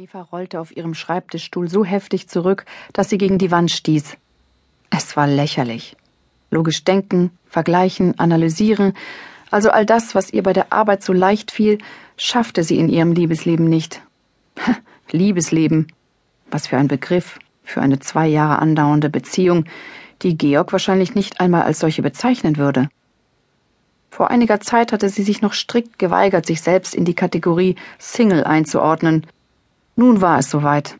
Eva rollte auf ihrem Schreibtischstuhl so heftig zurück, dass sie gegen die Wand stieß. Es war lächerlich. Logisch denken, vergleichen, analysieren, also all das, was ihr bei der Arbeit so leicht fiel, schaffte sie in ihrem Liebesleben nicht. Liebesleben. Was für ein Begriff für eine zwei Jahre andauernde Beziehung, die Georg wahrscheinlich nicht einmal als solche bezeichnen würde. Vor einiger Zeit hatte sie sich noch strikt geweigert, sich selbst in die Kategorie Single einzuordnen, nun war es soweit.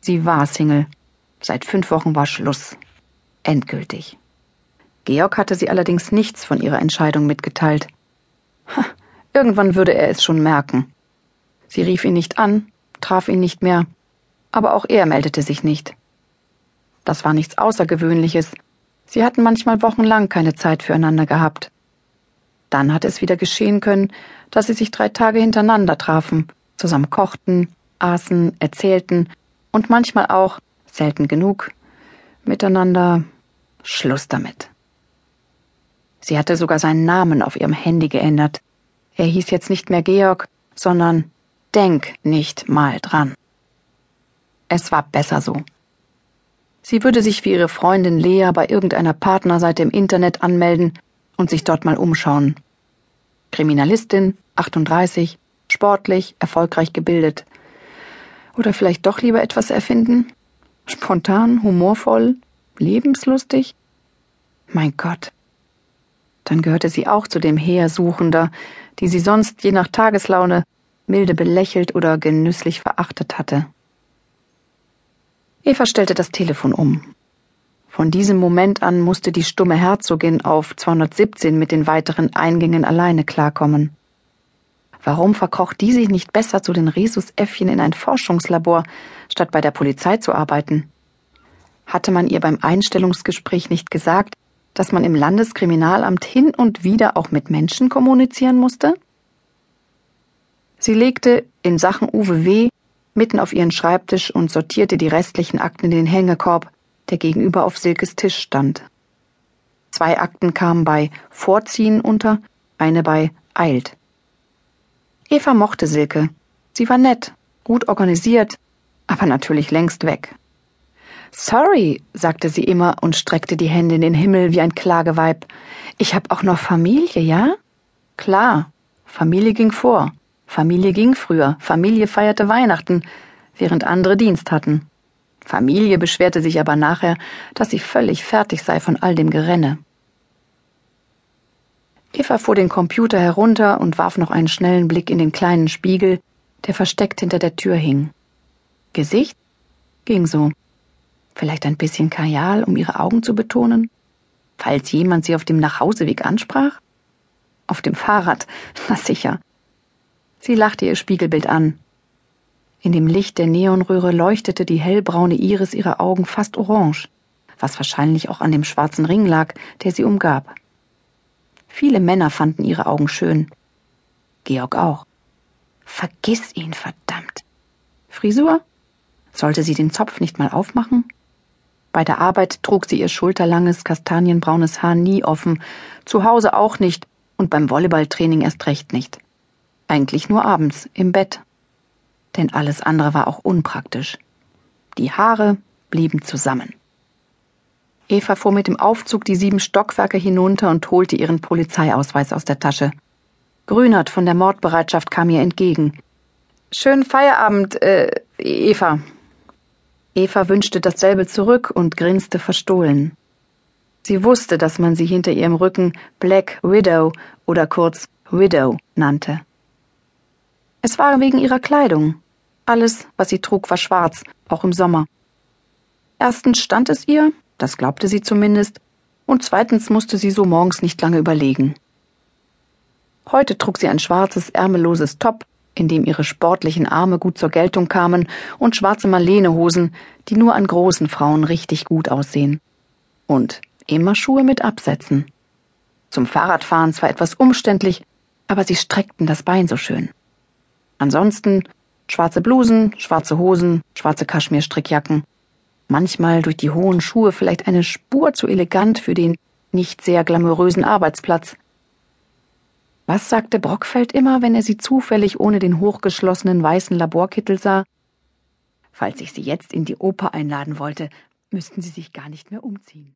Sie war Single. Seit fünf Wochen war Schluss. Endgültig. Georg hatte sie allerdings nichts von ihrer Entscheidung mitgeteilt. Ha, irgendwann würde er es schon merken. Sie rief ihn nicht an, traf ihn nicht mehr, aber auch er meldete sich nicht. Das war nichts Außergewöhnliches. Sie hatten manchmal wochenlang keine Zeit füreinander gehabt. Dann hatte es wieder geschehen können, dass sie sich drei Tage hintereinander trafen, zusammen kochten, aßen, erzählten und manchmal auch, selten genug, miteinander Schluss damit. Sie hatte sogar seinen Namen auf ihrem Handy geändert. Er hieß jetzt nicht mehr Georg, sondern Denk nicht mal dran. Es war besser so. Sie würde sich für ihre Freundin Lea bei irgendeiner Partnerseite im Internet anmelden und sich dort mal umschauen. Kriminalistin, 38, sportlich, erfolgreich gebildet, oder vielleicht doch lieber etwas erfinden? Spontan, humorvoll, lebenslustig? Mein Gott. Dann gehörte sie auch zu dem Heer Suchender, die sie sonst je nach Tageslaune milde belächelt oder genüsslich verachtet hatte. Eva stellte das Telefon um. Von diesem Moment an musste die stumme Herzogin auf 217 mit den weiteren Eingängen alleine klarkommen. Warum verkroch die sich nicht besser zu den Rhesusäffchen in ein Forschungslabor, statt bei der Polizei zu arbeiten? Hatte man ihr beim Einstellungsgespräch nicht gesagt, dass man im Landeskriminalamt hin und wieder auch mit Menschen kommunizieren musste? Sie legte in Sachen Uwe W. mitten auf ihren Schreibtisch und sortierte die restlichen Akten in den Hängekorb, der gegenüber auf Silkes Tisch stand. Zwei Akten kamen bei Vorziehen unter, eine bei Eilt. Eva mochte Silke. Sie war nett, gut organisiert, aber natürlich längst weg. Sorry, sagte sie immer und streckte die Hände in den Himmel wie ein Klageweib. Ich hab auch noch Familie, ja? Klar, Familie ging vor, Familie ging früher, Familie feierte Weihnachten, während andere Dienst hatten. Familie beschwerte sich aber nachher, dass sie völlig fertig sei von all dem Gerenne. Eva fuhr den Computer herunter und warf noch einen schnellen Blick in den kleinen Spiegel, der versteckt hinter der Tür hing. Gesicht? Ging so. Vielleicht ein bisschen Kajal, um ihre Augen zu betonen? Falls jemand sie auf dem Nachhauseweg ansprach? Auf dem Fahrrad, na sicher. Sie lachte ihr Spiegelbild an. In dem Licht der Neonröhre leuchtete die hellbraune Iris ihrer Augen fast orange, was wahrscheinlich auch an dem schwarzen Ring lag, der sie umgab. Viele Männer fanden ihre Augen schön. Georg auch. Vergiss ihn, verdammt. Frisur? Sollte sie den Zopf nicht mal aufmachen? Bei der Arbeit trug sie ihr schulterlanges, kastanienbraunes Haar nie offen, zu Hause auch nicht und beim Volleyballtraining erst recht nicht. Eigentlich nur abends, im Bett. Denn alles andere war auch unpraktisch. Die Haare blieben zusammen. Eva fuhr mit dem Aufzug die sieben Stockwerke hinunter und holte ihren Polizeiausweis aus der Tasche. Grünert von der Mordbereitschaft kam ihr entgegen. Schönen Feierabend, äh, Eva. Eva wünschte dasselbe zurück und grinste verstohlen. Sie wusste, dass man sie hinter ihrem Rücken Black Widow oder kurz Widow nannte. Es war wegen ihrer Kleidung. Alles, was sie trug, war schwarz, auch im Sommer. Erstens stand es ihr, das glaubte sie zumindest, und zweitens musste sie so morgens nicht lange überlegen. Heute trug sie ein schwarzes, ärmelloses Top, in dem ihre sportlichen Arme gut zur Geltung kamen, und schwarze Marlenehosen, die nur an großen Frauen richtig gut aussehen. Und immer Schuhe mit Absätzen. Zum Fahrradfahren zwar etwas umständlich, aber sie streckten das Bein so schön. Ansonsten schwarze Blusen, schwarze Hosen, schwarze Kaschmirstrickjacken manchmal durch die hohen Schuhe vielleicht eine Spur zu elegant für den nicht sehr glamourösen Arbeitsplatz. Was sagte Brockfeld immer, wenn er sie zufällig ohne den hochgeschlossenen weißen Laborkittel sah? Falls ich Sie jetzt in die Oper einladen wollte, müssten Sie sich gar nicht mehr umziehen.